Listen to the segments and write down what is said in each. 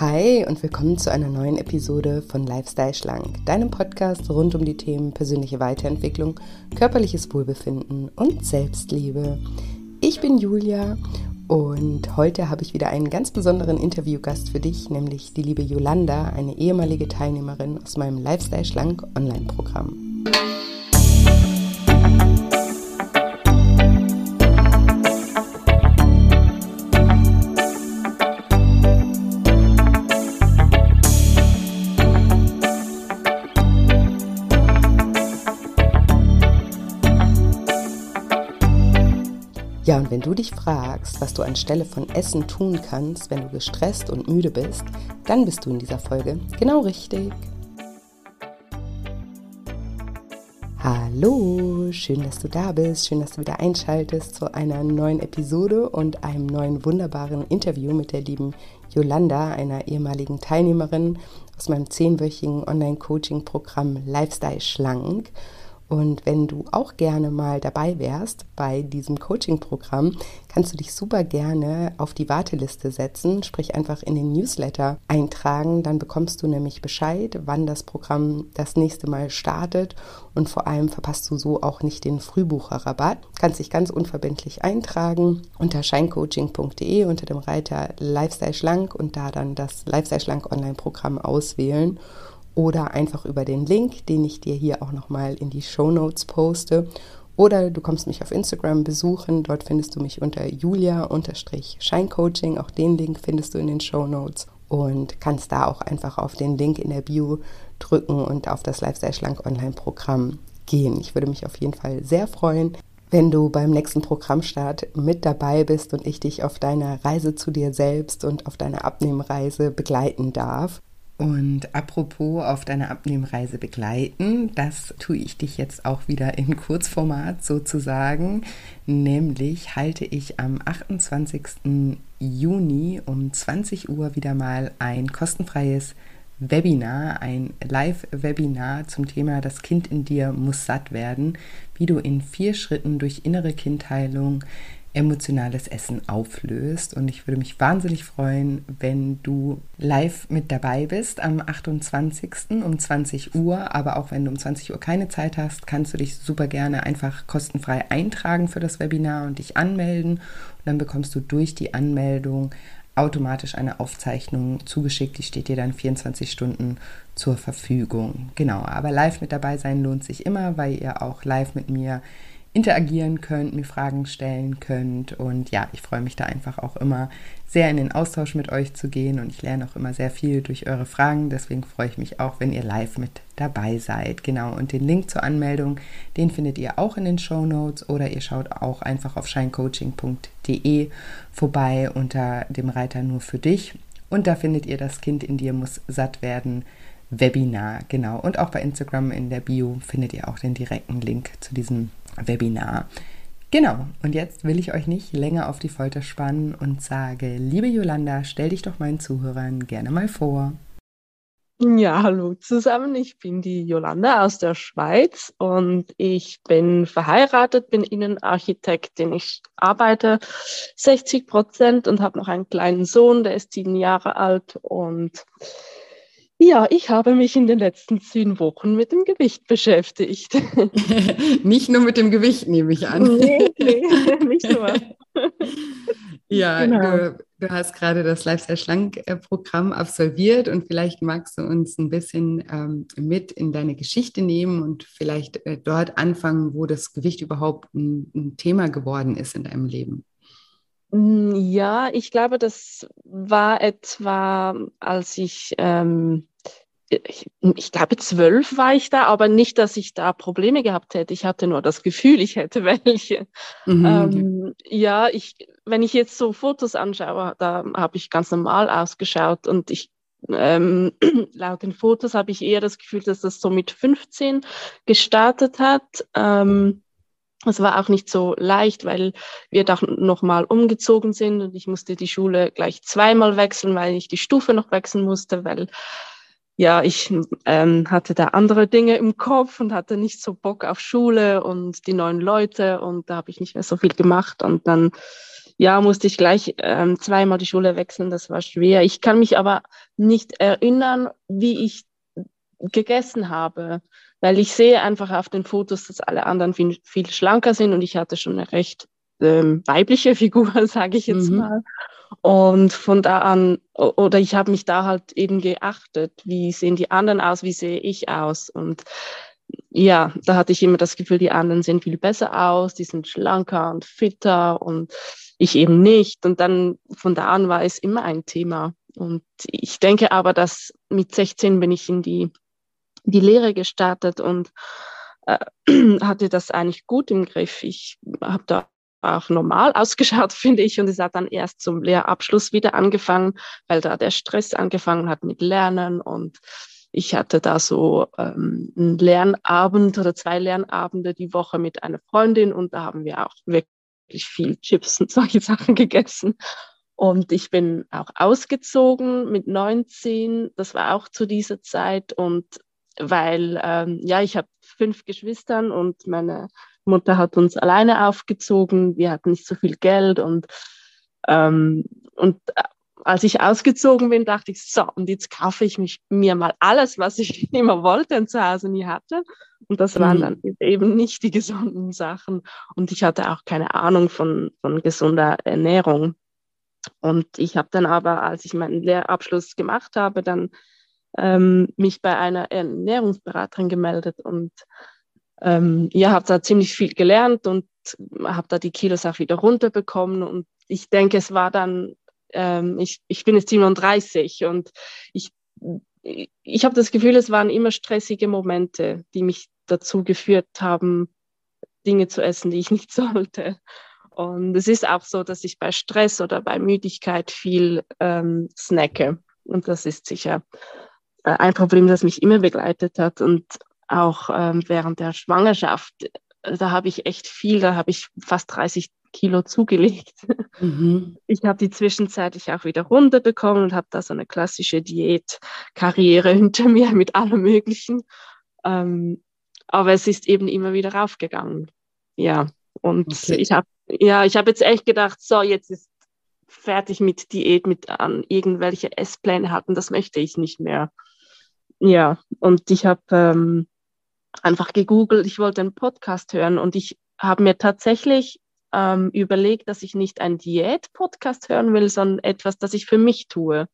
Hi und willkommen zu einer neuen Episode von Lifestyle Schlank, deinem Podcast rund um die Themen persönliche Weiterentwicklung, körperliches Wohlbefinden und Selbstliebe. Ich bin Julia und heute habe ich wieder einen ganz besonderen Interviewgast für dich, nämlich die liebe Yolanda, eine ehemalige Teilnehmerin aus meinem Lifestyle Schlank Online-Programm. Ja, und wenn du dich fragst, was du anstelle von Essen tun kannst, wenn du gestresst und müde bist, dann bist du in dieser Folge genau richtig. Hallo, schön, dass du da bist, schön, dass du wieder einschaltest zu einer neuen Episode und einem neuen wunderbaren Interview mit der lieben Yolanda, einer ehemaligen Teilnehmerin aus meinem zehnwöchigen Online-Coaching-Programm Lifestyle Schlank. Und wenn du auch gerne mal dabei wärst bei diesem Coaching-Programm, kannst du dich super gerne auf die Warteliste setzen, sprich einfach in den Newsletter eintragen. Dann bekommst du nämlich Bescheid, wann das Programm das nächste Mal startet und vor allem verpasst du so auch nicht den Frühbucherrabatt. Kannst dich ganz unverbindlich eintragen unter scheincoaching.de unter dem Reiter Lifestyle Schlank und da dann das Lifestyle Schlank Online-Programm auswählen oder einfach über den Link, den ich dir hier auch nochmal in die Show Notes poste. Oder du kommst mich auf Instagram besuchen. Dort findest du mich unter julia-scheincoaching. Auch den Link findest du in den Show Notes. Und kannst da auch einfach auf den Link in der Bio drücken und auf das Lifestyle Schlank Online-Programm gehen. Ich würde mich auf jeden Fall sehr freuen, wenn du beim nächsten Programmstart mit dabei bist und ich dich auf deiner Reise zu dir selbst und auf deiner Abnehmreise begleiten darf. Und apropos auf deiner Abnehmreise begleiten, das tue ich dich jetzt auch wieder in Kurzformat sozusagen. Nämlich halte ich am 28. Juni um 20 Uhr wieder mal ein kostenfreies Webinar, ein Live-Webinar zum Thema Das Kind in dir muss satt werden, wie du in vier Schritten durch innere Kindheilung emotionales Essen auflöst. Und ich würde mich wahnsinnig freuen, wenn du live mit dabei bist am 28. um 20 Uhr. Aber auch wenn du um 20 Uhr keine Zeit hast, kannst du dich super gerne einfach kostenfrei eintragen für das Webinar und dich anmelden. Und dann bekommst du durch die Anmeldung automatisch eine Aufzeichnung zugeschickt. Die steht dir dann 24 Stunden zur Verfügung. Genau, aber live mit dabei sein lohnt sich immer, weil ihr auch live mit mir interagieren könnt, mir Fragen stellen könnt. Und ja, ich freue mich da einfach auch immer sehr in den Austausch mit euch zu gehen und ich lerne auch immer sehr viel durch eure Fragen. Deswegen freue ich mich auch, wenn ihr live mit dabei seid. Genau, und den Link zur Anmeldung, den findet ihr auch in den Show Notes oder ihr schaut auch einfach auf scheincoaching.de vorbei unter dem Reiter nur für dich. Und da findet ihr das Kind in dir muss satt werden. Webinar, genau. Und auch bei Instagram in der Bio findet ihr auch den direkten Link zu diesem Webinar. Genau, und jetzt will ich euch nicht länger auf die Folter spannen und sage, liebe Yolanda, stell dich doch meinen Zuhörern gerne mal vor. Ja, hallo zusammen. Ich bin die Yolanda aus der Schweiz und ich bin verheiratet, bin Innenarchitektin. Ich arbeite 60 Prozent und habe noch einen kleinen Sohn, der ist sieben Jahre alt und ja, ich habe mich in den letzten zehn Wochen mit dem Gewicht beschäftigt. nicht nur mit dem Gewicht, nehme ich an. Nee, nee nicht nur. ja, genau. du, du, hast gerade das Lifestyle Schlank-Programm absolviert und vielleicht magst du uns ein bisschen ähm, mit in deine Geschichte nehmen und vielleicht äh, dort anfangen, wo das Gewicht überhaupt ein, ein Thema geworden ist in deinem Leben. Mm, ja, ich glaube, das war etwa, als ich, ähm, ich, ich, glaube, zwölf war ich da, aber nicht, dass ich da Probleme gehabt hätte. Ich hatte nur das Gefühl, ich hätte welche. Mhm. Ähm, ja, ich, wenn ich jetzt so Fotos anschaue, da habe ich ganz normal ausgeschaut und ich ähm, laut den Fotos habe ich eher das Gefühl, dass das so mit 15 gestartet hat. Ähm, es war auch nicht so leicht, weil wir da nochmal umgezogen sind und ich musste die Schule gleich zweimal wechseln, weil ich die Stufe noch wechseln musste, weil ja, ich ähm, hatte da andere Dinge im Kopf und hatte nicht so Bock auf Schule und die neuen Leute und da habe ich nicht mehr so viel gemacht und dann ja, musste ich gleich ähm, zweimal die Schule wechseln. Das war schwer. Ich kann mich aber nicht erinnern, wie ich gegessen habe, weil ich sehe einfach auf den Fotos, dass alle anderen viel, viel schlanker sind und ich hatte schon eine recht ähm, weibliche Figur, sage ich jetzt mhm. mal. Und von da an, oder ich habe mich da halt eben geachtet, wie sehen die anderen aus, wie sehe ich aus. Und ja, da hatte ich immer das Gefühl, die anderen sehen viel besser aus, die sind schlanker und fitter und ich eben nicht. Und dann von da an war es immer ein Thema. Und ich denke aber, dass mit 16 bin ich in die, die Lehre gestartet und äh, hatte das eigentlich gut im Griff. Ich habe da auch normal ausgeschaut, finde ich. Und es hat dann erst zum Lehrabschluss wieder angefangen, weil da der Stress angefangen hat mit Lernen. Und ich hatte da so ähm, einen Lernabend oder zwei Lernabende die Woche mit einer Freundin und da haben wir auch wirklich viel Chips und solche Sachen gegessen. Und ich bin auch ausgezogen mit 19. Das war auch zu dieser Zeit. Und weil, ähm, ja, ich habe fünf Geschwistern und meine Mutter hat uns alleine aufgezogen, wir hatten nicht so viel Geld und, ähm, und äh, als ich ausgezogen bin, dachte ich, so, und jetzt kaufe ich mich, mir mal alles, was ich immer wollte und zu Hause nie hatte. Und das waren mhm. dann eben nicht die gesunden Sachen. Und ich hatte auch keine Ahnung von, von gesunder Ernährung. Und ich habe dann aber, als ich meinen Lehrabschluss gemacht habe, dann ähm, mich bei einer Ernährungsberaterin gemeldet und ähm, ja, habe da ziemlich viel gelernt und habe da die Kilos auch wieder runterbekommen. Und ich denke, es war dann, ähm, ich, ich bin jetzt 37 und ich, ich habe das Gefühl, es waren immer stressige Momente, die mich dazu geführt haben, Dinge zu essen, die ich nicht sollte. Und es ist auch so, dass ich bei Stress oder bei Müdigkeit viel ähm, snacke. Und das ist sicher ein Problem, das mich immer begleitet hat. Und auch ähm, während der Schwangerschaft, äh, da habe ich echt viel, da habe ich fast 30 Kilo zugelegt. Mhm. Ich habe die zwischenzeitlich auch wieder runterbekommen und habe da so eine klassische Diätkarriere hinter mir mit allem Möglichen. Ähm, aber es ist eben immer wieder raufgegangen. Ja, und okay. ich habe ja, ich habe jetzt echt gedacht, so jetzt ist fertig mit Diät, mit an irgendwelche Esspläne hatten, das möchte ich nicht mehr. Ja, und ich habe ähm, einfach gegoogelt, ich wollte einen Podcast hören und ich habe mir tatsächlich ähm, überlegt, dass ich nicht einen Diät-Podcast hören will, sondern etwas, das ich für mich tue.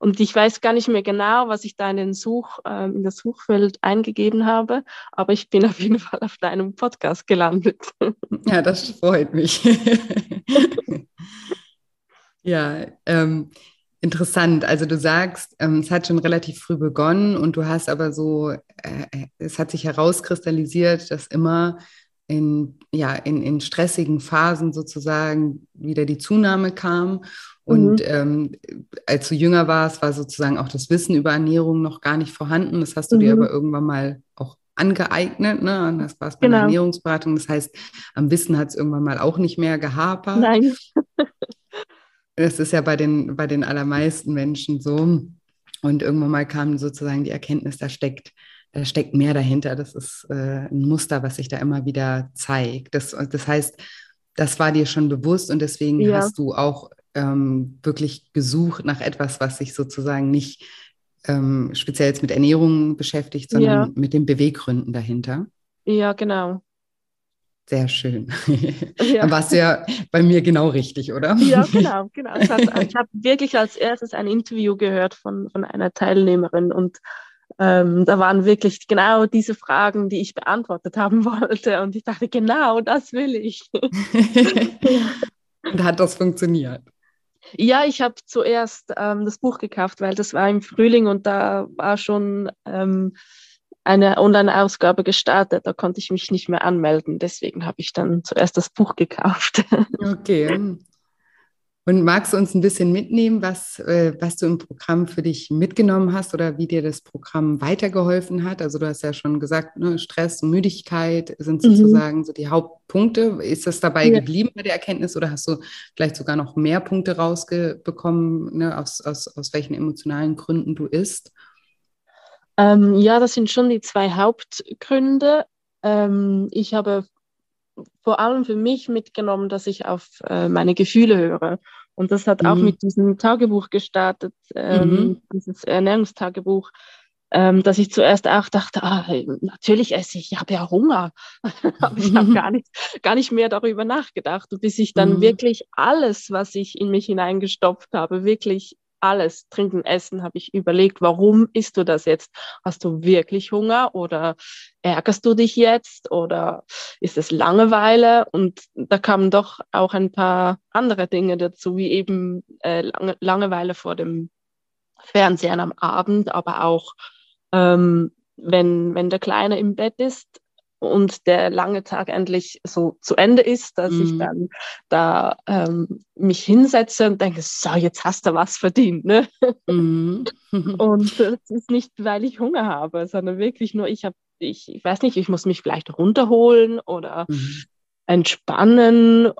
Und ich weiß gar nicht mehr genau, was ich da in, den Such, ähm, in das Suchfeld eingegeben habe, aber ich bin auf jeden Fall auf deinem Podcast gelandet. Ja, das freut mich. ja, ähm, Interessant. Also du sagst, ähm, es hat schon relativ früh begonnen und du hast aber so, äh, äh, es hat sich herauskristallisiert, dass immer in, ja, in, in stressigen Phasen sozusagen wieder die Zunahme kam. Und mhm. ähm, als du jünger warst, war sozusagen auch das Wissen über Ernährung noch gar nicht vorhanden. Das hast du mhm. dir aber irgendwann mal auch angeeignet. Ne? Und das war es bei genau. der Ernährungsberatung. Das heißt, am Wissen hat es irgendwann mal auch nicht mehr gehapert. Nein. Das ist ja bei den, bei den allermeisten Menschen so. Und irgendwann mal kam sozusagen die Erkenntnis, da steckt, da steckt mehr dahinter. Das ist äh, ein Muster, was sich da immer wieder zeigt. Das, das heißt, das war dir schon bewusst und deswegen ja. hast du auch ähm, wirklich gesucht nach etwas, was sich sozusagen nicht ähm, speziell jetzt mit Ernährung beschäftigt, sondern ja. mit den Beweggründen dahinter. Ja, genau. Sehr schön. Ja. Dann warst du ja bei mir genau richtig, oder? Ja, genau, genau. ich habe wirklich als erstes ein Interview gehört von, von einer Teilnehmerin und ähm, da waren wirklich genau diese Fragen, die ich beantwortet haben wollte. Und ich dachte, genau, das will ich. und hat das funktioniert? Ja, ich habe zuerst ähm, das Buch gekauft, weil das war im Frühling und da war schon ähm, eine Online-Ausgabe gestartet. Da konnte ich mich nicht mehr anmelden. Deswegen habe ich dann zuerst das Buch gekauft. Okay. Und magst du uns ein bisschen mitnehmen, was, äh, was du im Programm für dich mitgenommen hast oder wie dir das Programm weitergeholfen hat? Also du hast ja schon gesagt, ne, Stress und Müdigkeit sind mhm. sozusagen mhm. so die Hauptpunkte. Ist das dabei ja. geblieben bei der Erkenntnis oder hast du vielleicht sogar noch mehr Punkte rausbekommen, ne, aus, aus, aus welchen emotionalen Gründen du isst? Ähm, ja, das sind schon die zwei Hauptgründe. Ähm, ich habe vor allem für mich mitgenommen, dass ich auf äh, meine Gefühle höre. Und das hat mhm. auch mit diesem Tagebuch gestartet, ähm, mhm. dieses Ernährungstagebuch, ähm, dass ich zuerst auch dachte, ah, natürlich esse ich, ich habe ja Hunger. Aber ich habe gar nicht, gar nicht mehr darüber nachgedacht, bis ich dann mhm. wirklich alles, was ich in mich hineingestopft habe, wirklich alles, Trinken, Essen, habe ich überlegt, warum isst du das jetzt? Hast du wirklich Hunger oder ärgerst du dich jetzt oder ist es Langeweile? Und da kamen doch auch ein paar andere Dinge dazu, wie eben äh, Lange Langeweile vor dem Fernsehen am Abend, aber auch ähm, wenn, wenn der Kleine im Bett ist, und der lange Tag endlich so zu Ende ist, dass mm. ich mhm. dann da ähm, mich hinsetze und denke, so, jetzt hast du was verdient. Ne? Mm. und das ist nicht, weil ich Hunger habe, sondern wirklich nur, ich habe, ich, ich weiß nicht, ich muss mich vielleicht runterholen oder mm entspannen.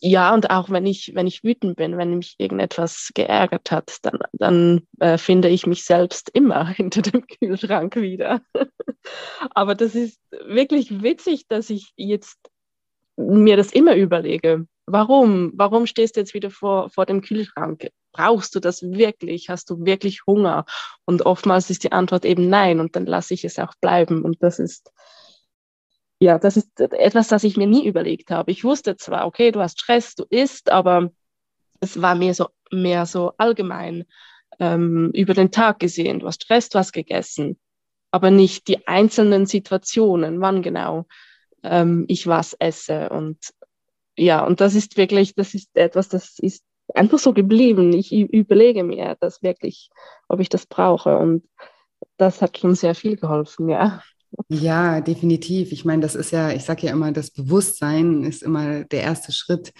Ja, und auch wenn ich, wenn ich wütend bin, wenn mich irgendetwas geärgert hat, dann, dann äh, finde ich mich selbst immer hinter dem Kühlschrank wieder. Aber das ist wirklich witzig, dass ich jetzt mir das immer überlege. Warum? Warum stehst du jetzt wieder vor, vor dem Kühlschrank? Brauchst du das wirklich? Hast du wirklich Hunger? Und oftmals ist die Antwort eben nein und dann lasse ich es auch bleiben. Und das ist, ja, das ist etwas, das ich mir nie überlegt habe. Ich wusste zwar, okay, du hast Stress, du isst, aber es war mehr so, mehr so allgemein ähm, über den Tag gesehen. Du hast Stress, du hast gegessen, aber nicht die einzelnen Situationen, wann genau ähm, ich was esse. Und ja, und das ist wirklich, das ist etwas, das ist einfach so geblieben. Ich überlege mir das wirklich, ob ich das brauche. Und das hat schon sehr viel geholfen, ja. Ja, definitiv. Ich meine, das ist ja, ich sage ja immer, das Bewusstsein ist immer der erste Schritt,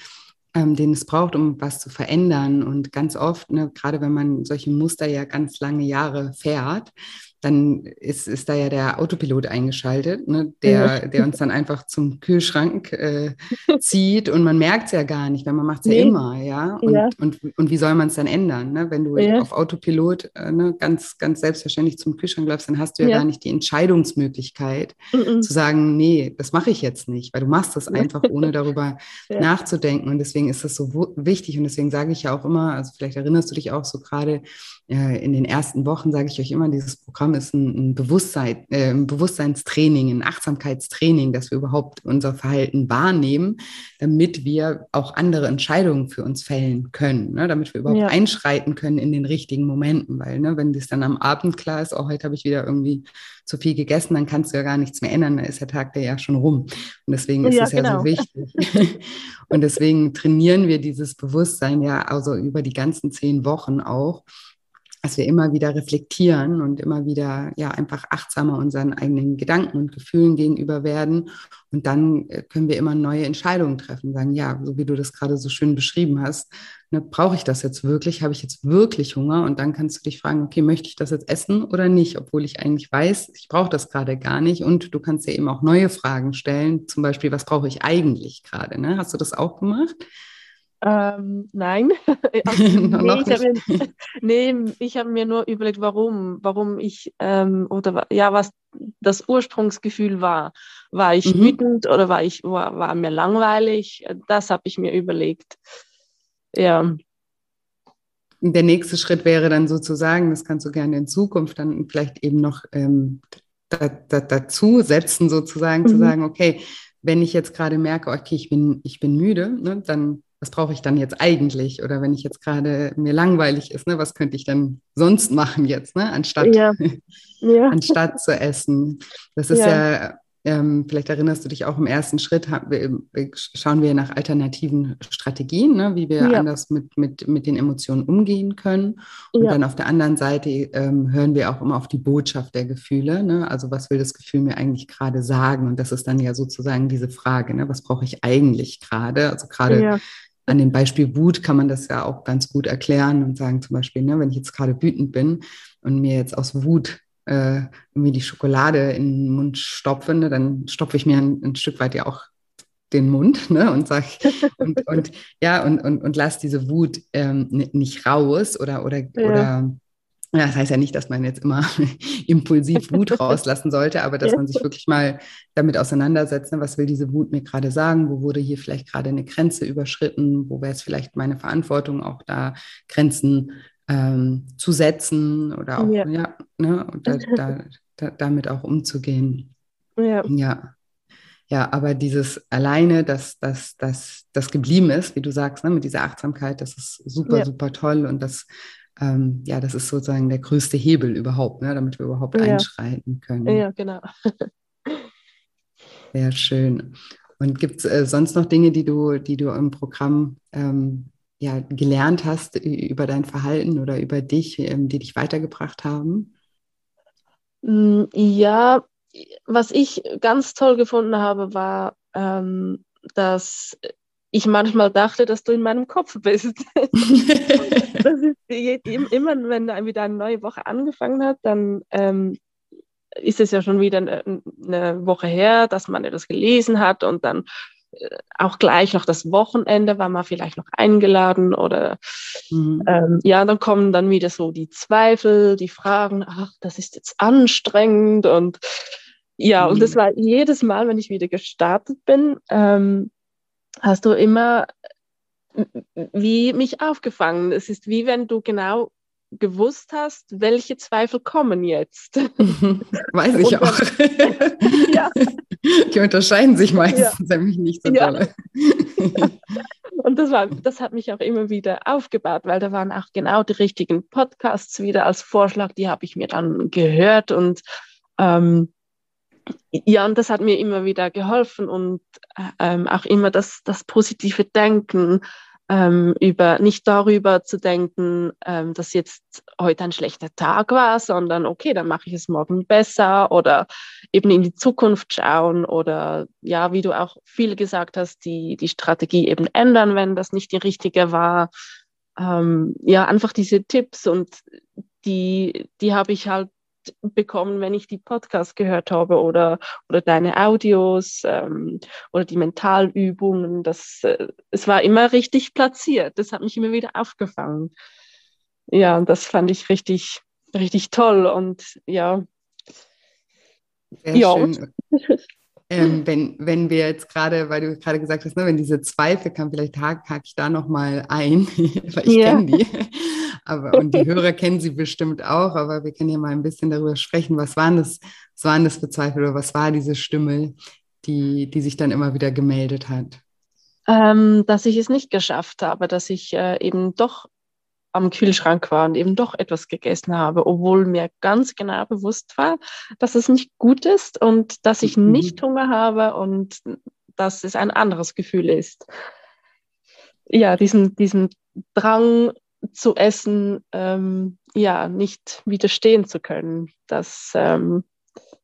ähm, den es braucht, um was zu verändern. Und ganz oft, ne, gerade wenn man solche Muster ja ganz lange Jahre fährt, dann ist, ist da ja der Autopilot eingeschaltet, ne, der, der uns dann einfach zum Kühlschrank äh, zieht und man merkt es ja gar nicht, weil man macht es nee. ja immer, ja? Und, ja. Und, und wie soll man es dann ändern? Ne? Wenn du ja. auf Autopilot äh, ne, ganz, ganz selbstverständlich zum Kühlschrank läufst, dann hast du ja, ja. gar nicht die Entscheidungsmöglichkeit mhm. zu sagen, nee, das mache ich jetzt nicht, weil du machst das einfach, ohne darüber nachzudenken. Und deswegen ist das so wichtig und deswegen sage ich ja auch immer, also vielleicht erinnerst du dich auch so gerade, äh, in den ersten Wochen sage ich euch immer, dieses Programm ist ein, ein, Bewusstsein, äh, ein Bewusstseinstraining, ein Achtsamkeitstraining, dass wir überhaupt unser Verhalten wahrnehmen, damit wir auch andere Entscheidungen für uns fällen können, ne? damit wir überhaupt ja. einschreiten können in den richtigen Momenten. Weil, ne, wenn das dann am Abend klar ist, auch oh, heute habe ich wieder irgendwie zu viel gegessen, dann kannst du ja gar nichts mehr ändern, da ist der Tag der ja schon rum. Und deswegen ist ja, es genau. ja so wichtig. Und deswegen trainieren wir dieses Bewusstsein ja also über die ganzen zehn Wochen auch dass wir immer wieder reflektieren und immer wieder ja einfach achtsamer unseren eigenen Gedanken und Gefühlen gegenüber werden. Und dann äh, können wir immer neue Entscheidungen treffen, sagen, ja, so wie du das gerade so schön beschrieben hast, ne, brauche ich das jetzt wirklich? Habe ich jetzt wirklich Hunger? Und dann kannst du dich fragen, okay, möchte ich das jetzt essen oder nicht? Obwohl ich eigentlich weiß, ich brauche das gerade gar nicht. Und du kannst dir eben auch neue Fragen stellen, zum Beispiel, was brauche ich eigentlich gerade? Ne? Hast du das auch gemacht? Ähm, nein. also, nee, ich mir, nee, habe mir nur überlegt, warum, warum ich ähm, oder ja, was das Ursprungsgefühl war. War ich mhm. wütend oder war ich war, war mir langweilig? Das habe ich mir überlegt. Ja. Der nächste Schritt wäre dann sozusagen, das kannst du gerne in Zukunft dann vielleicht eben noch ähm, da, da, dazu setzen, sozusagen mhm. zu sagen, okay, wenn ich jetzt gerade merke, okay, ich bin, ich bin müde, ne, dann was brauche ich dann jetzt eigentlich? Oder wenn ich jetzt gerade mir langweilig ist, ne, was könnte ich dann sonst machen jetzt, ne, anstatt, ja. Ja. anstatt zu essen? Das ist ja, ja ähm, vielleicht erinnerst du dich auch im ersten Schritt, schauen wir nach alternativen Strategien, ne, wie wir anders mit, mit, mit den Emotionen umgehen können. Und dann auf der anderen Seite ähm, hören wir auch immer auf die Botschaft der Gefühle. Ne? Also was will das Gefühl mir eigentlich gerade sagen? Und das ist dann ja sozusagen diese Frage, ne? was brauche ich eigentlich gerade? Also gerade an dem Beispiel Wut kann man das ja auch ganz gut erklären und sagen zum Beispiel, ne, wenn ich jetzt gerade wütend bin und mir jetzt aus Wut äh, irgendwie die Schokolade in den Mund stopfe, ne, dann stopfe ich mir ein, ein, Stück weit ja auch den Mund ne, und sag und, und ja und, und, und lass diese Wut ähm, nicht raus oder oder ja. oder das heißt ja nicht, dass man jetzt immer impulsiv Wut rauslassen sollte, aber dass man sich wirklich mal damit auseinandersetzt, ne, was will diese Wut mir gerade sagen, wo wurde hier vielleicht gerade eine Grenze überschritten, wo wäre es vielleicht meine Verantwortung, auch da Grenzen ähm, zu setzen oder auch, ja, ja ne, da, da, da, damit auch umzugehen. Ja. ja. Ja, aber dieses alleine, dass das, das, das geblieben ist, wie du sagst, ne, mit dieser Achtsamkeit, das ist super, ja. super toll und das ähm, ja, das ist sozusagen der größte Hebel überhaupt, ne, damit wir überhaupt ja. einschreiten können. Ja, genau. Sehr schön. Und gibt es äh, sonst noch Dinge, die du, die du im Programm ähm, ja, gelernt hast über dein Verhalten oder über dich, ähm, die dich weitergebracht haben? Mm, ja, was ich ganz toll gefunden habe, war, ähm, dass ich manchmal dachte, dass du in meinem Kopf bist. das ist immer, wenn wieder eine neue Woche angefangen hat, dann ähm, ist es ja schon wieder eine, eine, Woche her, dass man etwas gelesen hat und dann äh, auch gleich noch das Wochenende war man vielleicht noch eingeladen oder mhm. ähm, ja, dann kommen dann wieder so die Zweifel, die Fragen, ach, das ist jetzt anstrengend und ja, mhm. und das war jedes Mal, wenn ich wieder gestartet bin, ähm, hast du immer wie mich aufgefangen. Es ist wie wenn du genau gewusst hast, welche Zweifel kommen jetzt. Weiß ich dann, auch. ja. Die unterscheiden sich meistens ja. nämlich nicht so ja. doll. Und das, war, das hat mich auch immer wieder aufgebaut, weil da waren auch genau die richtigen Podcasts wieder als Vorschlag, die habe ich mir dann gehört und ähm, ja, und das hat mir immer wieder geholfen und ähm, auch immer das, das positive Denken, ähm, über nicht darüber zu denken, ähm, dass jetzt heute ein schlechter Tag war, sondern okay, dann mache ich es morgen besser oder eben in die Zukunft schauen oder ja, wie du auch viel gesagt hast, die, die Strategie eben ändern, wenn das nicht die richtige war. Ähm, ja, einfach diese Tipps und die, die habe ich halt bekommen, wenn ich die Podcasts gehört habe oder, oder deine Audios ähm, oder die Mentalübungen. Das, äh, es war immer richtig platziert. Das hat mich immer wieder aufgefangen. Ja, und das fand ich richtig, richtig toll. Und ja. Sehr ja. Schön. Ähm, wenn, wenn wir jetzt gerade, weil du gerade gesagt hast, ne, wenn diese Zweifel kamen, vielleicht hake hak ich da nochmal ein, weil ich ja. kenne die. Aber, und die Hörer kennen sie bestimmt auch, aber wir können ja mal ein bisschen darüber sprechen. Was waren das, was waren das für Zweifel oder was war diese Stimme, die, die sich dann immer wieder gemeldet hat? Ähm, dass ich es nicht geschafft habe, dass ich äh, eben doch am Kühlschrank war und eben doch etwas gegessen habe, obwohl mir ganz genau bewusst war, dass es nicht gut ist und dass ich mhm. nicht Hunger habe und dass es ein anderes Gefühl ist. Ja, diesen, diesen Drang zu essen, ähm, ja, nicht widerstehen zu können. Das, ähm,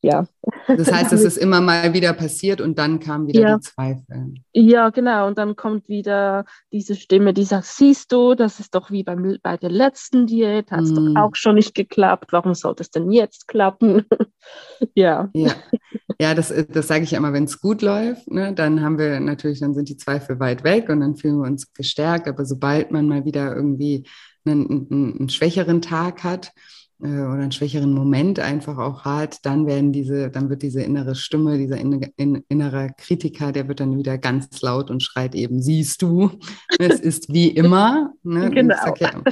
ja. Das heißt, es ist immer mal wieder passiert und dann kamen wieder ja. die Zweifel. Ja, genau. Und dann kommt wieder diese Stimme, die sagt, siehst du, das ist doch wie beim, bei der letzten Diät, hat es mm. doch hm. auch schon nicht geklappt. Warum sollte es denn jetzt klappen? ja. Ja, ja das, das sage ich immer, wenn es gut läuft, ne, dann haben wir natürlich, dann sind die Zweifel weit weg und dann fühlen wir uns gestärkt. Aber sobald man mal wieder irgendwie einen, einen, einen schwächeren Tag hat, äh, oder einen schwächeren Moment einfach auch hat, dann werden diese, dann wird diese innere Stimme, dieser innere Kritiker, der wird dann wieder ganz laut und schreit eben, siehst du, es ist wie immer. Ne? Genau. Ja,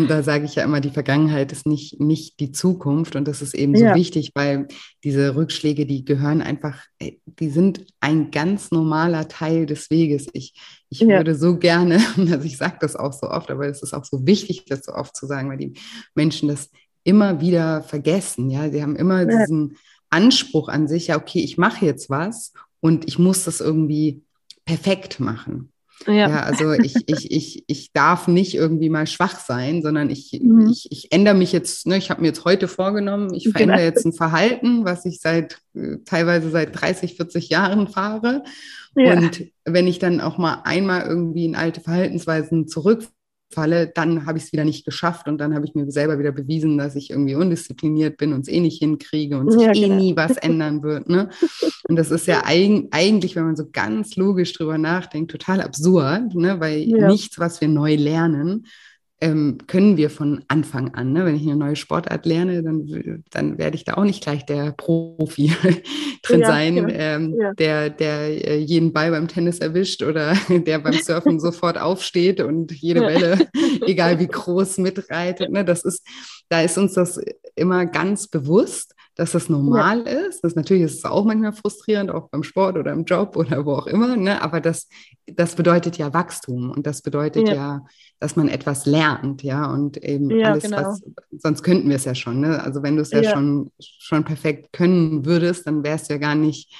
und da sage ich ja immer, die Vergangenheit ist nicht, nicht die Zukunft. Und das ist eben so ja. wichtig, weil diese Rückschläge, die gehören einfach, die sind ein ganz normaler Teil des Weges. Ich, ich ja. würde so gerne, also ich sage das auch so oft, aber es ist auch so wichtig, das so oft zu sagen, weil die Menschen das immer wieder vergessen. Ja, sie haben immer ja. diesen Anspruch an sich, ja, okay, ich mache jetzt was und ich muss das irgendwie perfekt machen. Ja. ja, also ich, ich, ich, ich darf nicht irgendwie mal schwach sein, sondern ich, mhm. ich, ich ändere mich jetzt, ne, ich habe mir jetzt heute vorgenommen, ich verändere genau. jetzt ein Verhalten, was ich seit äh, teilweise seit 30, 40 Jahren fahre. Ja. Und wenn ich dann auch mal einmal irgendwie in alte Verhaltensweisen zurück falle, dann habe ich es wieder nicht geschafft und dann habe ich mir selber wieder bewiesen, dass ich irgendwie undiszipliniert bin und es eh nicht hinkriege und sich ja, eh genau. nie was ändern wird. Ne? Und das ist ja eigentlich, wenn man so ganz logisch drüber nachdenkt, total absurd, ne? weil ja. nichts, was wir neu lernen, ähm, können wir von Anfang an. Ne? Wenn ich eine neue Sportart lerne, dann, dann werde ich da auch nicht gleich der Profi drin ja, sein, ja, ähm, ja. der, der äh, jeden Ball beim Tennis erwischt oder der beim Surfen sofort aufsteht und jede Welle, egal wie groß, mitreitet. Ne? Das ist, da ist uns das immer ganz bewusst dass das normal ja. ist. Das natürlich ist es auch manchmal frustrierend, auch beim Sport oder im Job oder wo auch immer. Ne? Aber das, das bedeutet ja Wachstum und das bedeutet ja. ja dass man etwas lernt, ja. Und eben ja, alles, genau. was, sonst könnten wir es ja schon. Ne? Also wenn du es ja, schon, schon perfekt können würdest, dann wärst du ja gar nicht,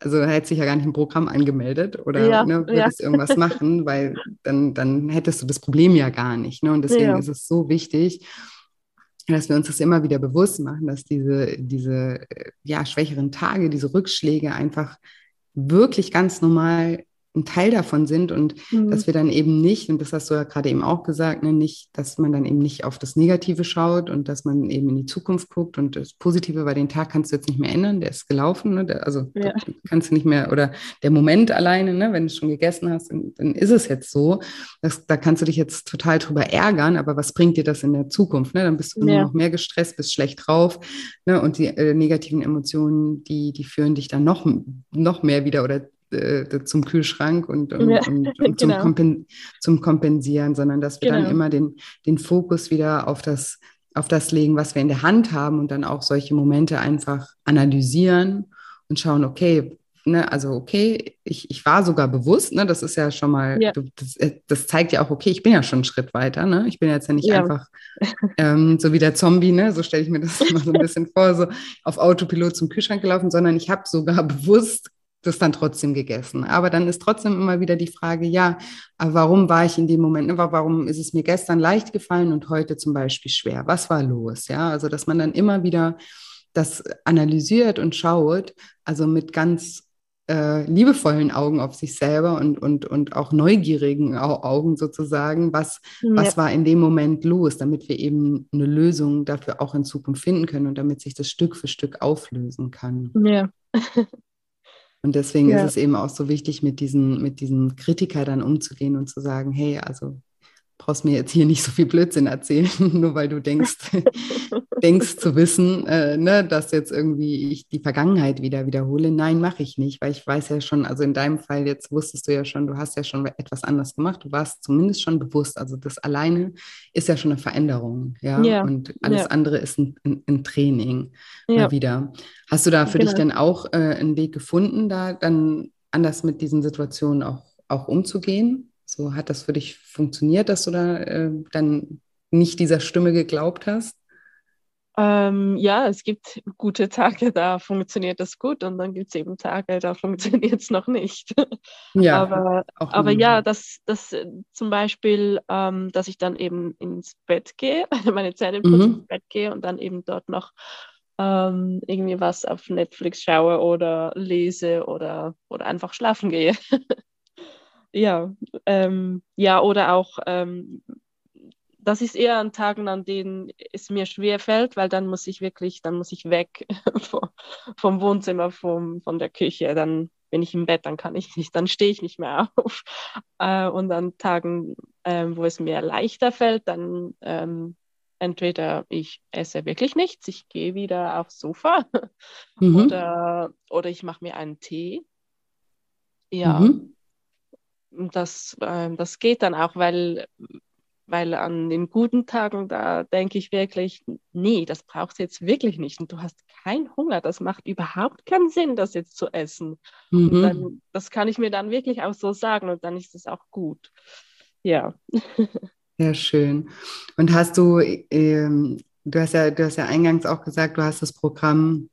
also hättest dich ja gar nicht im Programm angemeldet oder ne, würdest irgendwas machen, weil dann, dann hättest du das Problem ja gar nicht. Ne? Und deswegen ist es so wichtig dass wir uns das immer wieder bewusst machen, dass diese, diese ja, schwächeren Tage, diese Rückschläge einfach wirklich ganz normal ein Teil davon sind und mhm. dass wir dann eben nicht, und das hast du ja gerade eben auch gesagt, ne, nicht, dass man dann eben nicht auf das Negative schaut und dass man eben in die Zukunft guckt und das Positive, bei den Tag kannst du jetzt nicht mehr ändern, der ist gelaufen, ne, der, also ja. kannst du nicht mehr, oder der Moment alleine, ne, wenn du es schon gegessen hast, dann, dann ist es jetzt so, das, da kannst du dich jetzt total drüber ärgern, aber was bringt dir das in der Zukunft, ne, dann bist du ja. noch mehr gestresst, bist schlecht drauf, ne, und die äh, negativen Emotionen, die, die führen dich dann noch, noch mehr wieder oder äh, zum Kühlschrank und, und, ja, und, und zum, genau. Kompen zum, Kompensieren, sondern dass wir genau. dann immer den, den Fokus wieder auf das, auf das legen, was wir in der Hand haben und dann auch solche Momente einfach analysieren und schauen, okay, ne, also okay, ich, ich war sogar bewusst, ne, das ist ja schon mal, ja. Das, äh, das, zeigt ja auch, okay, ich bin ja schon einen Schritt weiter, ne? Ich bin jetzt ja nicht ja. einfach ähm, so wie der Zombie, ne? So stelle ich mir das immer so ein bisschen vor, so auf Autopilot zum Kühlschrank gelaufen, sondern ich habe sogar bewusst das dann trotzdem gegessen. Aber dann ist trotzdem immer wieder die Frage, ja, aber warum war ich in dem Moment, warum ist es mir gestern leicht gefallen und heute zum Beispiel schwer? Was war los? Ja, also dass man dann immer wieder das analysiert und schaut, also mit ganz äh, liebevollen Augen auf sich selber und, und, und auch neugierigen Augen sozusagen, was, ja. was war in dem Moment los, damit wir eben eine Lösung dafür auch in Zukunft finden können und damit sich das Stück für Stück auflösen kann. Ja. Und deswegen ja. ist es eben auch so wichtig, mit diesen, mit diesen Kritiker dann umzugehen und zu sagen, hey, also brauchst mir jetzt hier nicht so viel Blödsinn erzählen, nur weil du denkst, denkst zu wissen, äh, ne, dass jetzt irgendwie ich die Vergangenheit wieder wiederhole. Nein, mache ich nicht, weil ich weiß ja schon, also in deinem Fall jetzt wusstest du ja schon, du hast ja schon etwas anders gemacht, du warst zumindest schon bewusst. Also das alleine ist ja schon eine Veränderung, ja. ja und alles ja. andere ist ein, ein, ein Training ja. mal wieder. Hast du da für genau. dich denn auch äh, einen Weg gefunden, da dann anders mit diesen Situationen auch, auch umzugehen? So hat das für dich funktioniert, dass du da äh, dann nicht dieser Stimme geglaubt hast? Ähm, ja, es gibt gute Tage, da funktioniert das gut und dann gibt es eben Tage, da funktioniert es noch nicht. Ja, aber, aber ja, dass das äh, zum Beispiel, ähm, dass ich dann eben ins Bett gehe, meine Zähne mhm. ins Bett gehe und dann eben dort noch ähm, irgendwie was auf Netflix schaue oder lese oder, oder einfach schlafen gehe. Ja, ähm, ja, oder auch, ähm, das ist eher an Tagen, an denen es mir schwer fällt, weil dann muss ich wirklich, dann muss ich weg vom Wohnzimmer, vom, von der Küche, dann bin ich im Bett, dann kann ich nicht, dann stehe ich nicht mehr auf. Äh, und an Tagen, äh, wo es mir leichter fällt, dann ähm, entweder ich esse wirklich nichts, ich gehe wieder aufs Sofa mhm. oder, oder ich mache mir einen Tee. Ja, mhm das, äh, das geht dann auch, weil, weil an den guten Tagen, da denke ich wirklich, nee, das brauchst du jetzt wirklich nicht. Und du hast keinen Hunger. Das macht überhaupt keinen Sinn, das jetzt zu essen. Mhm. Dann, das kann ich mir dann wirklich auch so sagen und dann ist es auch gut. Ja. Sehr schön. Und hast du, ähm, du hast ja, du hast ja eingangs auch gesagt, du hast das Programm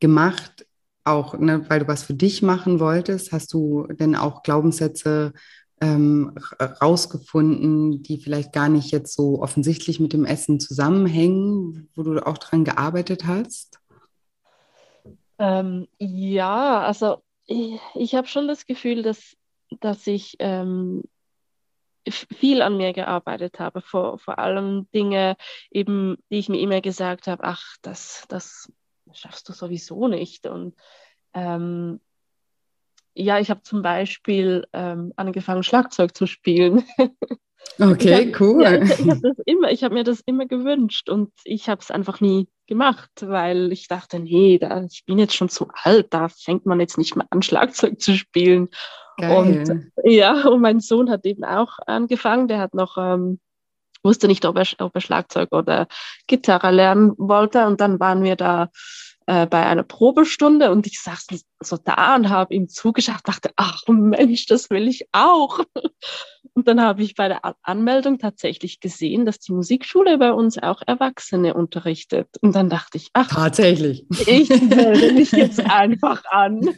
gemacht auch, ne, weil du was für dich machen wolltest, hast du denn auch Glaubenssätze ähm, rausgefunden, die vielleicht gar nicht jetzt so offensichtlich mit dem Essen zusammenhängen, wo du auch dran gearbeitet hast? Ähm, ja, also ich, ich habe schon das Gefühl, dass, dass ich ähm, viel an mir gearbeitet habe, vor, vor allem Dinge eben, die ich mir immer gesagt habe, ach, das, das schaffst du sowieso nicht. Und ähm, ja, ich habe zum Beispiel ähm, angefangen, Schlagzeug zu spielen. Okay, hab, cool. Ja, ich, ich habe immer, ich habe mir das immer gewünscht und ich habe es einfach nie gemacht, weil ich dachte, nee, da, ich bin jetzt schon zu alt, da fängt man jetzt nicht mehr an, Schlagzeug zu spielen. Geil. Und ja, und mein Sohn hat eben auch angefangen, der hat noch ähm, wusste nicht, ob er, ob er Schlagzeug oder Gitarre lernen wollte. Und dann waren wir da äh, bei einer Probestunde und ich saß so da und habe ihm zugeschaut, dachte, ach Mensch, das will ich auch. Und dann habe ich bei der Anmeldung tatsächlich gesehen, dass die Musikschule bei uns auch Erwachsene unterrichtet. Und dann dachte ich, ach, tatsächlich. Ich melde mich jetzt einfach an.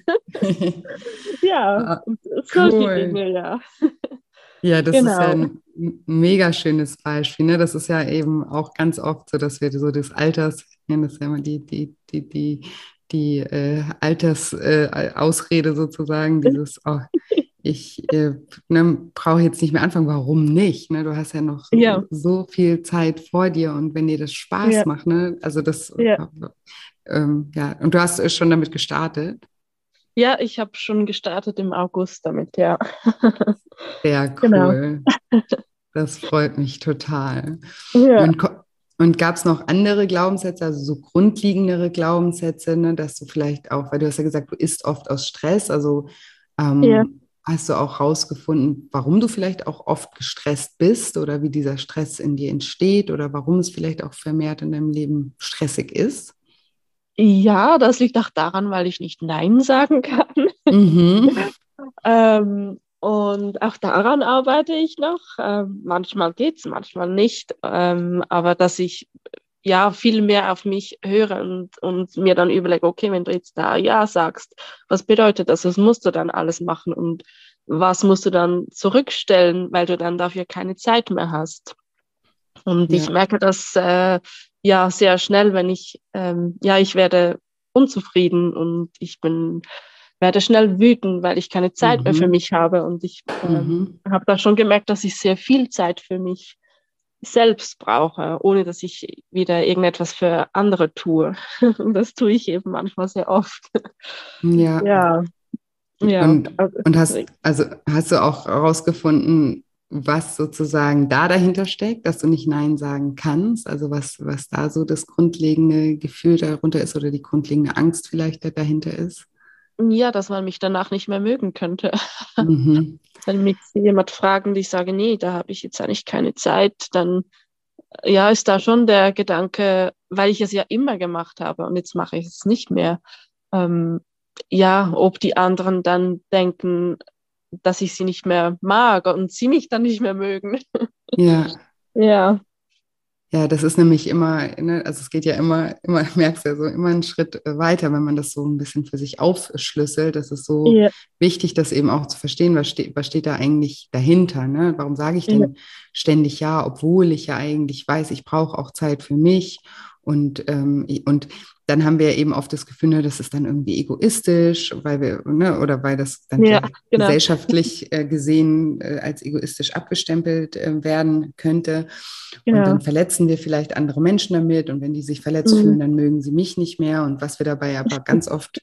ja, ah, und solche cool. Dinge, ja. Ja, das genau. ist ja ein mega schönes Beispiel. Ne? Das ist ja eben auch ganz oft so, dass wir so des Alters, ich nenne das ja immer die, die, die, die, die äh, Altersausrede äh, sozusagen, dieses, oh, ich äh, ne, brauche jetzt nicht mehr anfangen, warum nicht? Ne? Du hast ja noch ja. so viel Zeit vor dir und wenn dir das Spaß ja. macht, ne? also das, ja. Ähm, ja, und du hast schon damit gestartet. Ja, ich habe schon gestartet im August damit, ja. Sehr genau. cool. Genau. Das freut mich total. Ja. Und, und gab es noch andere Glaubenssätze, also so grundlegendere Glaubenssätze, ne, dass du vielleicht auch, weil du hast ja gesagt, du isst oft aus Stress, also ähm, ja. hast du auch herausgefunden, warum du vielleicht auch oft gestresst bist oder wie dieser Stress in dir entsteht oder warum es vielleicht auch vermehrt in deinem Leben stressig ist? Ja, das liegt auch daran, weil ich nicht Nein sagen kann. Mhm. ähm, und auch daran arbeite ich noch. Ähm, manchmal geht es, manchmal nicht. Ähm, aber dass ich ja viel mehr auf mich höre und, und mir dann überlege, okay, wenn du jetzt da Ja sagst, was bedeutet das? Was musst du dann alles machen und was musst du dann zurückstellen, weil du dann dafür keine Zeit mehr hast? Und ja. ich merke das äh, ja sehr schnell, wenn ich, ähm, ja, ich werde unzufrieden und ich bin, werde schnell wütend, weil ich keine Zeit mhm. mehr für mhm. mich habe. Und ich ähm, mhm. habe da schon gemerkt, dass ich sehr viel Zeit für mich selbst brauche, ohne dass ich wieder irgendetwas für andere tue. Und das tue ich eben manchmal sehr oft. Ja. Ja. ja. Und, also und hast, also hast du auch herausgefunden, was sozusagen da dahinter steckt, dass du nicht Nein sagen kannst, also was, was da so das grundlegende Gefühl darunter ist oder die grundlegende Angst vielleicht dahinter ist? Ja, dass man mich danach nicht mehr mögen könnte. Mhm. Wenn mich jemand fragen, und ich sage, nee, da habe ich jetzt eigentlich keine Zeit, dann ja, ist da schon der Gedanke, weil ich es ja immer gemacht habe und jetzt mache ich es nicht mehr. Ähm, ja, ob die anderen dann denken, dass ich sie nicht mehr mag und sie mich dann nicht mehr mögen. Ja. ja. Ja, das ist nämlich immer, ne, also es geht ja immer, immer, merkst du ja so, immer einen Schritt äh, weiter, wenn man das so ein bisschen für sich aufschlüsselt. Das ist so ja. wichtig, das eben auch zu verstehen, was steht, was steht da eigentlich dahinter. Ne? Warum sage ich denn ja. ständig ja, obwohl ich ja eigentlich weiß, ich brauche auch Zeit für mich und, ähm, und dann haben wir eben oft das Gefühl, ne, das ist dann irgendwie egoistisch, weil wir, ne, oder weil das dann ja, genau. gesellschaftlich äh, gesehen äh, als egoistisch abgestempelt äh, werden könnte. Genau. Und dann verletzen wir vielleicht andere Menschen damit und wenn die sich verletzt mhm. fühlen, dann mögen sie mich nicht mehr. Und was wir dabei aber ganz oft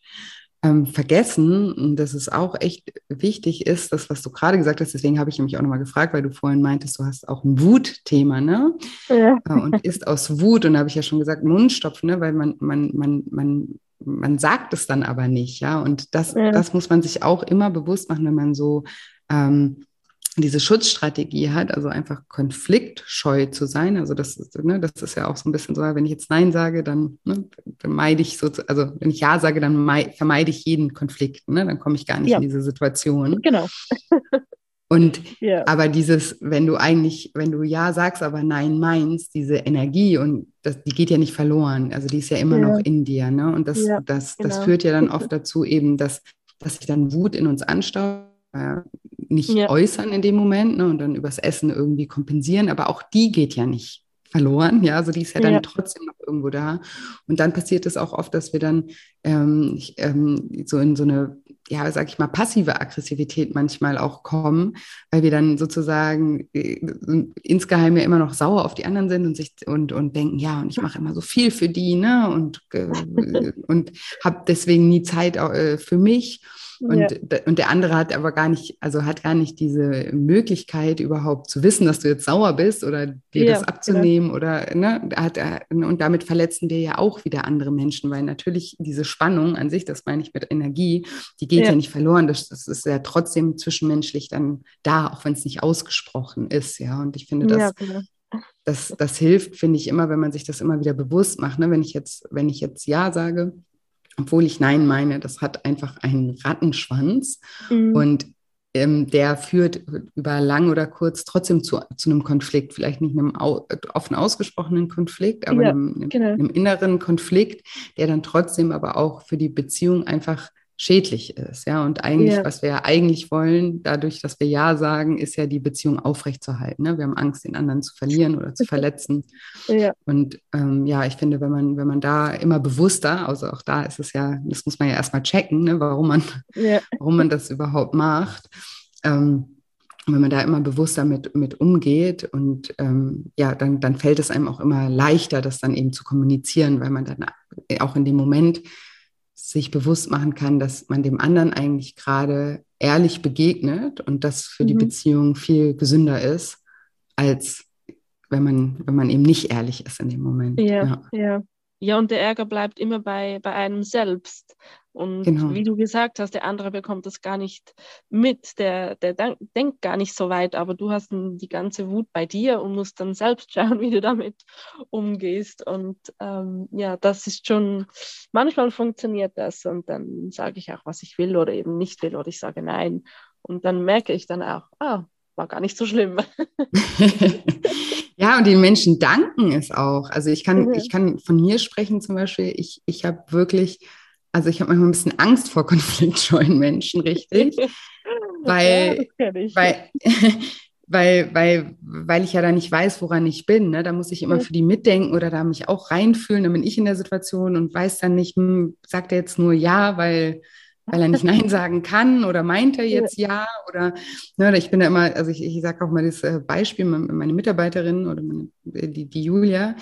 ähm, vergessen, und das ist auch echt wichtig ist, das, was du gerade gesagt hast, deswegen habe ich nämlich auch nochmal gefragt, weil du vorhin meintest, du hast auch ein Wutthema, ne? Ja. Äh, und ist aus Wut, und da habe ich ja schon gesagt, Mundstopfen, ne? Weil man, man, man, man, man sagt es dann aber nicht, ja. Und das, ja. das muss man sich auch immer bewusst machen, wenn man so ähm, diese Schutzstrategie hat, also einfach konfliktscheu zu sein. Also das, ne, das ist ja auch so ein bisschen so, wenn ich jetzt Nein sage, dann, ne, dann meide ich so, also wenn ich Ja sage, dann vermeide ich jeden Konflikt, ne? dann komme ich gar nicht ja. in diese Situation. Genau. Und ja. aber dieses, wenn du eigentlich, wenn du Ja sagst, aber Nein meinst, diese Energie und das, die geht ja nicht verloren. Also die ist ja immer ja. noch in dir. Ne? Und das, das, genau. das führt ja dann oft dazu eben, dass, dass sich dann Wut in uns anstaut äh, nicht äußern in dem Moment ne, und dann übers Essen irgendwie kompensieren, aber auch die geht ja nicht verloren, ja, also die ist ja dann ja. trotzdem noch irgendwo da. Und dann passiert es auch oft, dass wir dann ähm, ähm, so in so eine, ja, sag ich mal, passive Aggressivität manchmal auch kommen, weil wir dann sozusagen äh, insgeheim ja immer noch sauer auf die anderen sind und sich und, und denken, ja, und ich mache immer so viel für die, ne, und, äh, und habe deswegen nie Zeit äh, für mich. Und, ja. und der andere hat aber gar nicht, also hat gar nicht diese Möglichkeit überhaupt zu wissen, dass du jetzt sauer bist oder dir ja, das genau. abzunehmen genau. oder, ne, hat, und damit verletzen wir ja auch wieder andere Menschen, weil natürlich diese Spannung an sich, das meine ich mit Energie, die geht ja, ja nicht verloren. Das, das, ist ja trotzdem zwischenmenschlich dann da, auch wenn es nicht ausgesprochen ist, ja. Und ich finde, das, genau. das, das hilft, finde ich, immer, wenn man sich das immer wieder bewusst macht. Ne? Wenn ich jetzt, wenn ich jetzt Ja sage, obwohl ich Nein meine, das hat einfach einen Rattenschwanz mhm. und ähm, der führt über lang oder kurz trotzdem zu, zu einem Konflikt, vielleicht nicht einem au offen ausgesprochenen Konflikt, aber ja, einem, genau. einem, inneren Konflikt, der dann trotzdem aber auch für die Beziehung einfach schädlich ist. Ja, und eigentlich, ja. was wir ja eigentlich wollen, dadurch, dass wir Ja sagen, ist ja die Beziehung aufrechtzuerhalten. Ne? Wir haben Angst, den anderen zu verlieren oder zu verletzen. Ja. Und ähm, ja, ich finde, wenn man, wenn man da immer bewusster, also auch da ist es ja, das muss man ja erstmal checken, ne? warum, man, ja. warum man das überhaupt macht. Ähm, wenn man da immer bewusster mit, mit umgeht und ähm, ja, dann, dann fällt es einem auch immer leichter, das dann eben zu kommunizieren, weil man dann auch in dem Moment sich bewusst machen kann, dass man dem anderen eigentlich gerade ehrlich begegnet und das für mhm. die Beziehung viel gesünder ist, als wenn man, wenn man eben nicht ehrlich ist in dem Moment. Ja, ja. ja. ja und der Ärger bleibt immer bei, bei einem selbst. Und genau. wie du gesagt hast, der andere bekommt das gar nicht mit, der, der denkt gar nicht so weit, aber du hast die ganze Wut bei dir und musst dann selbst schauen, wie du damit umgehst. Und ähm, ja, das ist schon, manchmal funktioniert das und dann sage ich auch, was ich will oder eben nicht will oder ich sage nein. Und dann merke ich dann auch, ah, war gar nicht so schlimm. ja, und den Menschen danken es auch. Also ich kann, mhm. ich kann von mir sprechen zum Beispiel, ich, ich habe wirklich also ich habe manchmal ein bisschen Angst vor konfliktscheuen Menschen, richtig? weil, ja, weil, weil, weil, weil ich ja da nicht weiß, woran ich bin. Ne? Da muss ich immer für die mitdenken oder da mich auch reinfühlen. Dann bin ich in der Situation und weiß dann nicht, hm, sagt er jetzt nur ja, weil, weil er nicht Nein sagen kann oder meint er jetzt ja oder ne, ich bin da immer, also ich, ich sage auch mal das äh, Beispiel, meine Mitarbeiterin oder meine, die, die Julia,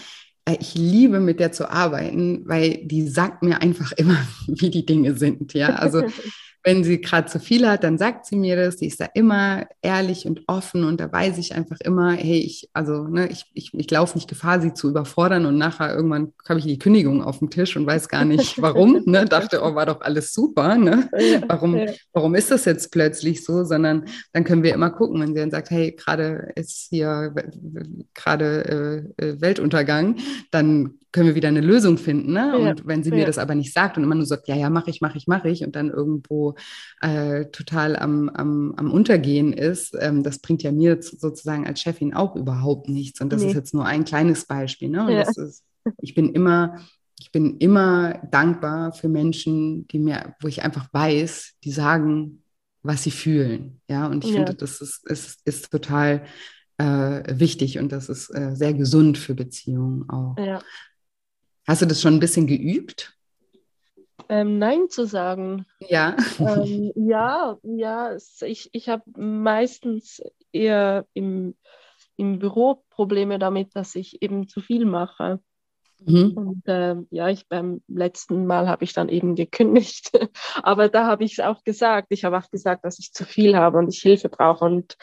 ich liebe mit der zu arbeiten, weil die sagt mir einfach immer, wie die Dinge sind. Ja, also wenn sie gerade zu viel hat, dann sagt sie mir das. Die ist da immer ehrlich und offen und da weiß ich einfach immer, hey, ich, also, ne, ich, ich, ich laufe nicht Gefahr, sie zu überfordern und nachher irgendwann habe ich die Kündigung auf dem Tisch und weiß gar nicht warum. ne, dachte, oh, war doch alles super. Ne? Warum, warum ist das jetzt plötzlich so? Sondern dann können wir immer gucken, wenn sie dann sagt, hey, gerade ist hier gerade äh, äh, Weltuntergang, dann können wir wieder eine Lösung finden. Ne? Ja, und wenn sie ja. mir das aber nicht sagt und immer nur sagt, ja, ja, mache ich, mache ich, mache ich und dann irgendwo äh, total am, am, am Untergehen ist, ähm, das bringt ja mir sozusagen als Chefin auch überhaupt nichts. Und das nee. ist jetzt nur ein kleines Beispiel. Ne? Und ja. das ist, ich bin immer, ich bin immer dankbar für Menschen, die mir, wo ich einfach weiß, die sagen, was sie fühlen. Ja, und ich finde, das ist, ist, ist total äh, wichtig und das ist äh, sehr gesund für Beziehungen auch. Ja. Hast du das schon ein bisschen geübt? Ähm, Nein zu sagen. Ja. Ähm, ja, ja. Ich, ich habe meistens eher im, im Büro Probleme damit, dass ich eben zu viel mache. Mhm. Und äh, ja, ich beim letzten Mal habe ich dann eben gekündigt. Aber da habe ich es auch gesagt. Ich habe auch gesagt, dass ich zu viel habe und ich Hilfe brauche. Und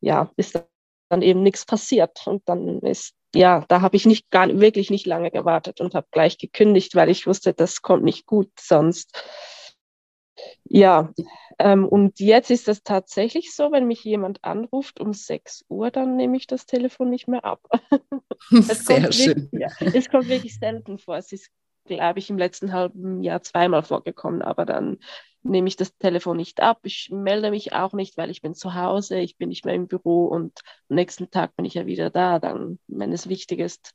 ja, ist dann eben nichts passiert. Und dann ist ja, da habe ich nicht gar wirklich nicht lange gewartet und habe gleich gekündigt, weil ich wusste, das kommt nicht gut sonst. Ja, ähm, und jetzt ist es tatsächlich so, wenn mich jemand anruft um 6 Uhr, dann nehme ich das Telefon nicht mehr ab. Sehr schön. Wirklich, ja, es kommt wirklich selten vor. Es ist, glaube ich, im letzten halben Jahr zweimal vorgekommen, aber dann nehme ich das Telefon nicht ab. Ich melde mich auch nicht, weil ich bin zu Hause, ich bin nicht mehr im Büro und am nächsten Tag bin ich ja wieder da. Dann, wenn es wichtig ist,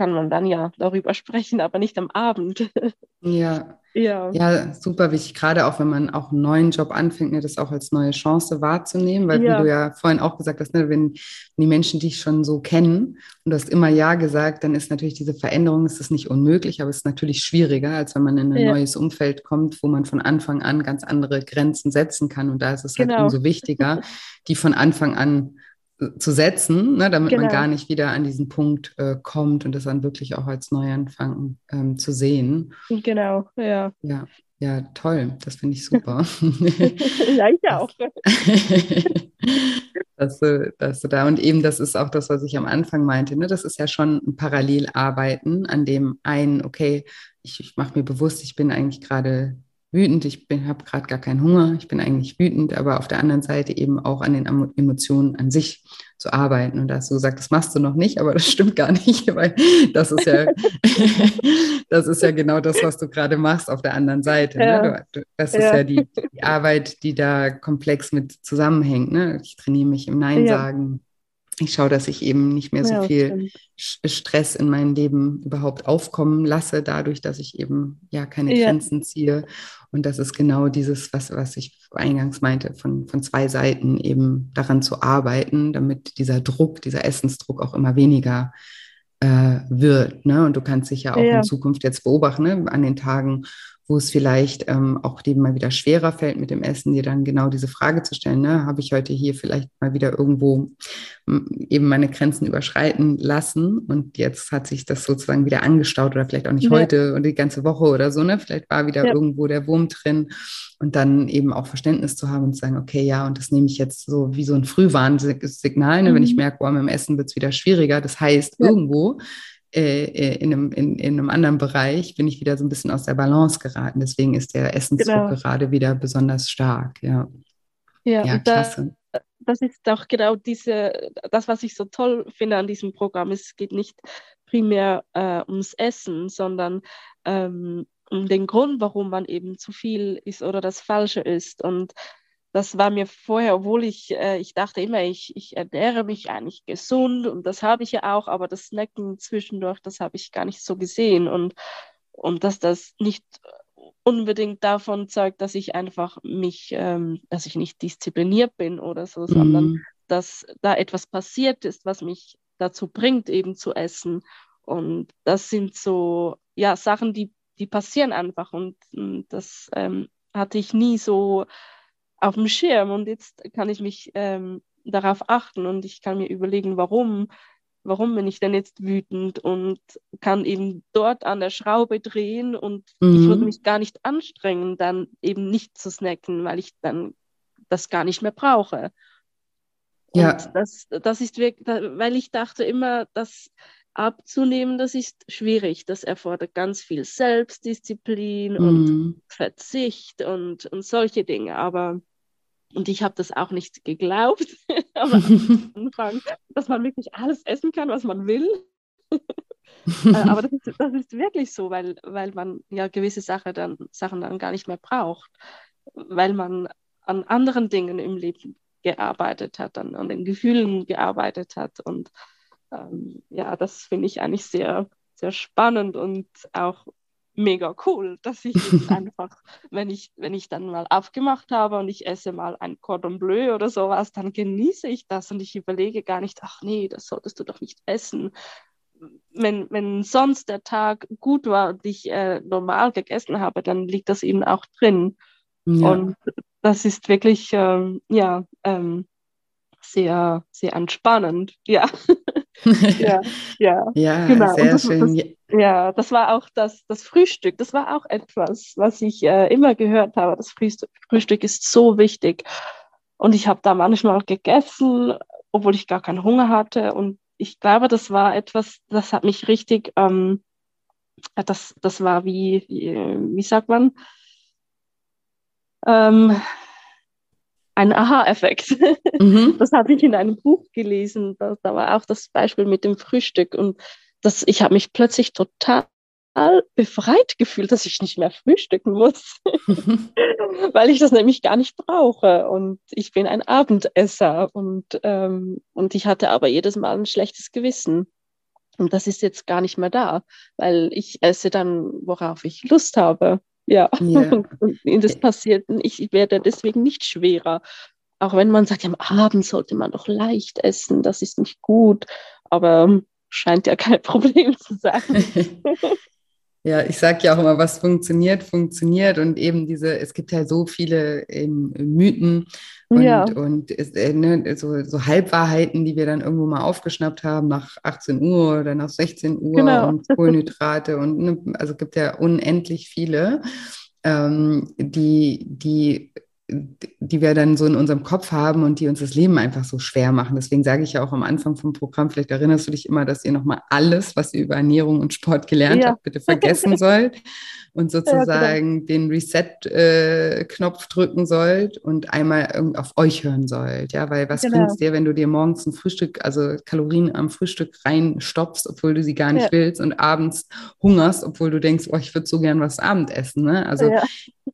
kann man dann ja darüber sprechen, aber nicht am Abend. Ja. Ja. ja, super wichtig, gerade auch wenn man auch einen neuen Job anfängt, ne, das auch als neue Chance wahrzunehmen, weil ja. wie du ja vorhin auch gesagt hast, ne, wenn, die Menschen dich schon so kennen und du hast immer Ja gesagt, dann ist natürlich diese Veränderung, ist das nicht unmöglich, aber es ist natürlich schwieriger, als wenn man in ein ja. neues Umfeld kommt, wo man von Anfang an ganz andere Grenzen setzen kann und da ist es halt genau. halt umso wichtiger, die von Anfang an zu setzen, ne, damit genau. man gar nicht wieder an diesen Punkt äh, kommt und das dann wirklich auch als Neuanfang ähm, zu sehen. Genau, ja. Ja. Ja, toll. Das finde ich super. ja, ich auch. dass, du, dass du da und eben das ist auch das, was ich am Anfang meinte. Ne? Das ist ja schon ein Parallelarbeiten, an dem einen, okay, ich, ich mache mir bewusst, ich bin eigentlich gerade wütend, ich habe gerade gar keinen Hunger, ich bin eigentlich wütend, aber auf der anderen Seite eben auch an den Emotionen an sich zu arbeiten. Und da hast du gesagt, das machst du noch nicht, aber das stimmt gar nicht, weil das ist ja, das ist ja genau das, was du gerade machst auf der anderen Seite. Ne? Ja. Ne? Du, das ist ja, ja die, die, Arbeit, die da komplex mit zusammenhängt. Ne? Ich trainiere mich im Nein sagen. Ich schaue, dass ich eben nicht mehr so ja, viel Stress in mein Leben überhaupt aufkommen lasse, dadurch, dass ich eben ja keine Grenzen ziehe und das ist genau dieses, was, was ich eingangs meinte, von, von zwei Seiten eben daran zu arbeiten, damit dieser Druck, dieser Essensdruck auch immer weniger äh, wird. Ne? Und du kannst dich ja auch ja. in Zukunft jetzt beobachten, ne? an den Tagen, wo es vielleicht ähm, auch dem mal wieder schwerer fällt mit dem Essen, dir dann genau diese Frage zu stellen, ne? habe ich heute hier vielleicht mal wieder irgendwo eben meine Grenzen überschreiten lassen und jetzt hat sich das sozusagen wieder angestaut oder vielleicht auch nicht ja. heute und die ganze Woche oder so, ne? Vielleicht war wieder ja. irgendwo der Wurm drin und dann eben auch Verständnis zu haben und zu sagen, okay, ja, und das nehme ich jetzt so wie so ein Frühwarnsignal, ne? Mhm. wenn ich merke, boah, mit dem Essen wird es wieder schwieriger. Das heißt, ja. irgendwo äh, äh, in, einem, in, in, einem anderen Bereich bin ich wieder so ein bisschen aus der Balance geraten. Deswegen ist der Essensdruck genau. gerade wieder besonders stark. Ja, ja, ja klasse. Da, das ist auch genau diese, das, was ich so toll finde an diesem Programm. Es geht nicht primär äh, ums Essen, sondern ähm, um den Grund, warum man eben zu viel ist oder das Falsche ist. Und das war mir vorher, obwohl ich, äh, ich dachte immer, ich, ich ernähre mich eigentlich gesund und das habe ich ja auch, aber das Snacken zwischendurch, das habe ich gar nicht so gesehen und, und dass das nicht unbedingt davon zeugt, dass ich einfach mich, ähm, dass ich nicht diszipliniert bin oder so, mhm. sondern dass da etwas passiert ist, was mich dazu bringt, eben zu essen. Und das sind so, ja, Sachen, die, die passieren einfach und, und das ähm, hatte ich nie so auf dem Schirm und jetzt kann ich mich ähm, darauf achten und ich kann mir überlegen, warum, warum bin ich denn jetzt wütend und kann eben dort an der Schraube drehen und mhm. ich würde mich gar nicht anstrengen, dann eben nicht zu snacken, weil ich dann das gar nicht mehr brauche. Ja. Und das, das ist wirklich, weil ich dachte immer, das abzunehmen, das ist schwierig. Das erfordert ganz viel Selbstdisziplin mhm. und Verzicht und, und solche Dinge. Aber und ich habe das auch nicht geglaubt am Anfang, dass man wirklich alles essen kann, was man will. Äh, aber das ist, das ist, wirklich so, weil, weil man ja gewisse Sache dann, Sachen dann gar nicht mehr braucht, weil man an anderen Dingen im Leben gearbeitet hat, an, an den Gefühlen gearbeitet hat. Und ähm, ja, das finde ich eigentlich sehr, sehr spannend und auch mega cool, dass ich jetzt einfach, wenn ich, wenn ich dann mal aufgemacht habe und ich esse mal ein Cordon Bleu oder sowas, dann genieße ich das und ich überlege gar nicht, ach nee, das solltest du doch nicht essen. Wenn, wenn sonst der Tag gut war und ich äh, normal gegessen habe, dann liegt das eben auch drin. Ja. Und das ist wirklich, ähm, ja, ähm, sehr, sehr entspannend. Ja. ja, ja, ja genau. sehr das, schön. Das, ja, das war auch das, das Frühstück. Das war auch etwas, was ich äh, immer gehört habe. Das Frühstück, Frühstück ist so wichtig. Und ich habe da manchmal gegessen, obwohl ich gar keinen Hunger hatte. Und ich glaube, das war etwas, das hat mich richtig, ähm, das, das war wie, wie, wie sagt man, ähm, ein Aha-Effekt. Mhm. Das habe ich in einem Buch gelesen. Da, da, war auch das Beispiel mit dem Frühstück. Und das, ich habe mich plötzlich total befreit gefühlt, dass ich nicht mehr frühstücken muss, weil ich das nämlich gar nicht brauche. Und ich bin ein Abendesser und, ähm, und ich hatte aber jedes Mal ein schlechtes Gewissen. Und das ist jetzt gar nicht mehr da, weil ich esse dann, worauf ich Lust habe. Ja, yeah. und das passiert, ich werde deswegen nicht schwerer. Auch wenn man sagt, ja, am Abend sollte man doch leicht essen, das ist nicht gut, aber scheint ja kein Problem zu sein. Ja, ich sage ja auch immer, was funktioniert, funktioniert. Und eben diese, es gibt ja so viele ähm, Mythen und, ja. und äh, ne, so, so, Halbwahrheiten, die wir dann irgendwo mal aufgeschnappt haben nach 18 Uhr oder nach 16 Uhr genau. und Kohlenhydrate. und ne, also gibt ja unendlich viele. ähm, die, die die wir dann so in unserem Kopf haben und die uns das Leben einfach so schwer machen. Deswegen sage ich ja auch am Anfang vom Programm, vielleicht erinnerst du dich immer, dass ihr nochmal alles, was ihr über Ernährung und Sport gelernt ja. habt, bitte vergessen sollt und sozusagen ja, genau. den Reset-Knopf drücken sollt und einmal auf euch hören sollt. Ja, weil was genau. bringt es dir, wenn du dir morgens ein Frühstück, also Kalorien am Frühstück reinstopfst, obwohl du sie gar nicht ja. willst und abends hungerst, obwohl du denkst, oh, ich würde so gern was Abendessen. Ne? Also ja,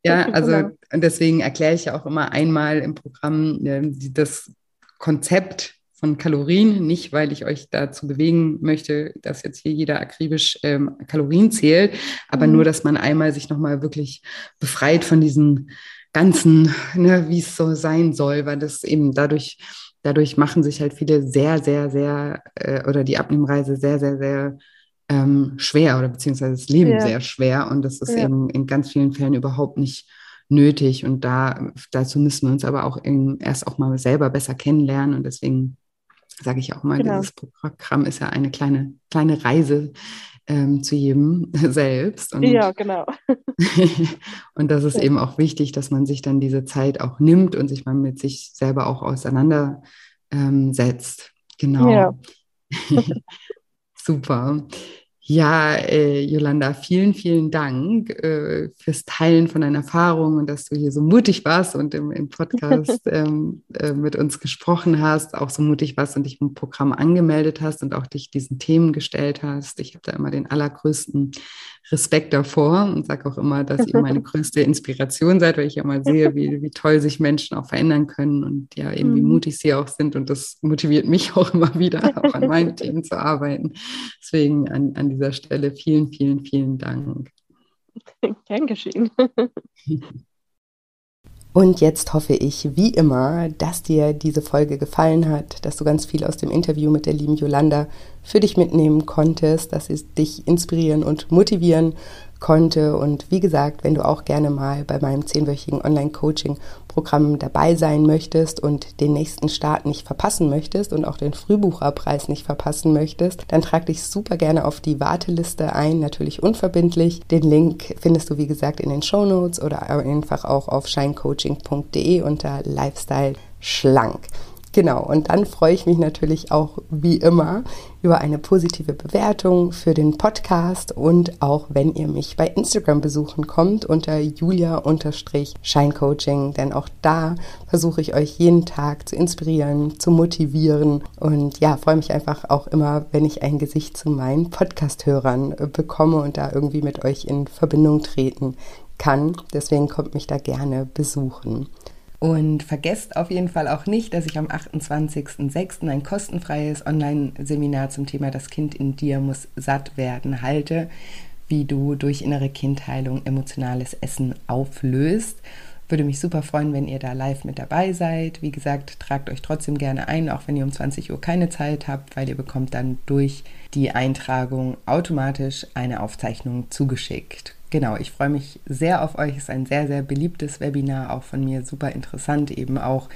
ja also genau. Deswegen erkläre ich ja auch immer einmal im Programm äh, das Konzept von Kalorien, nicht weil ich euch dazu bewegen möchte, dass jetzt hier jeder akribisch ähm, Kalorien zählt, aber mhm. nur, dass man einmal sich nochmal wirklich befreit von diesen ganzen, ne, wie es so sein soll, weil das eben dadurch, dadurch machen sich halt viele sehr, sehr, sehr, äh, oder die Abnehmreise sehr, sehr, sehr ähm, schwer oder beziehungsweise das Leben ja. sehr schwer und das ist ja. eben in ganz vielen Fällen überhaupt nicht nötig und da dazu müssen wir uns aber auch erst auch mal selber besser kennenlernen und deswegen sage ich auch mal, genau. dieses Programm ist ja eine kleine, kleine Reise ähm, zu jedem selbst. Und, ja, genau. und das ist ja. eben auch wichtig, dass man sich dann diese Zeit auch nimmt und sich mal mit sich selber auch auseinandersetzt. Ähm, genau. Ja. Super. Ja, äh, Jolanda, vielen, vielen Dank äh, fürs Teilen von deinen Erfahrungen und dass du hier so mutig warst und im, im Podcast ähm, äh, mit uns gesprochen hast, auch so mutig warst und dich im Programm angemeldet hast und auch dich diesen Themen gestellt hast. Ich habe da immer den allergrößten Respekt davor und sage auch immer, dass ihr meine größte Inspiration seid, weil ich ja mal sehe, wie, wie toll sich Menschen auch verändern können und ja, eben wie mhm. mutig sie auch sind. Und das motiviert mich auch immer wieder, auch an meinen Themen zu arbeiten. Deswegen an, an dieser Stelle vielen, vielen, vielen Dank. Gern geschehen. Und jetzt hoffe ich, wie immer, dass dir diese Folge gefallen hat, dass du ganz viel aus dem Interview mit der lieben Yolanda für dich mitnehmen konntest, dass es dich inspirieren und motivieren konnte. Und wie gesagt, wenn du auch gerne mal bei meinem zehnwöchigen Online-Coaching-Programm dabei sein möchtest und den nächsten Start nicht verpassen möchtest und auch den Frühbucherpreis nicht verpassen möchtest, dann trag dich super gerne auf die Warteliste ein, natürlich unverbindlich. Den Link findest du, wie gesagt, in den Show Notes oder einfach auch auf shinecoaching.de unter Lifestyle schlank. Genau, und dann freue ich mich natürlich auch wie immer über eine positive Bewertung für den Podcast und auch wenn ihr mich bei Instagram besuchen kommt unter julia-scheincoaching, denn auch da versuche ich euch jeden Tag zu inspirieren, zu motivieren und ja, freue mich einfach auch immer, wenn ich ein Gesicht zu meinen Podcast-Hörern bekomme und da irgendwie mit euch in Verbindung treten kann. Deswegen kommt mich da gerne besuchen. Und vergesst auf jeden Fall auch nicht, dass ich am 28.06. ein kostenfreies Online-Seminar zum Thema Das Kind in dir muss satt werden halte, wie du durch innere Kindheilung emotionales Essen auflöst. Würde mich super freuen, wenn ihr da live mit dabei seid. Wie gesagt, tragt euch trotzdem gerne ein, auch wenn ihr um 20 Uhr keine Zeit habt, weil ihr bekommt dann durch die Eintragung automatisch eine Aufzeichnung zugeschickt genau, ich freue mich sehr auf euch. Es ist ein sehr, sehr beliebtes Webinar, auch von mir super interessant, eben auch,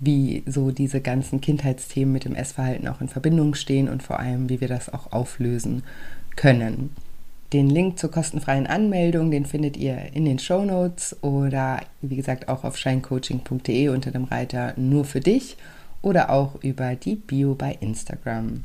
wie so diese ganzen Kindheitsthemen mit dem Essverhalten auch in Verbindung stehen und vor allem, wie wir das auch auflösen können. Den Link zur kostenfreien Anmeldung, den findet ihr in den Show Notes oder wie gesagt auch auf shinecoaching.de unter dem Reiter nur für dich oder auch über die Bio bei Instagram.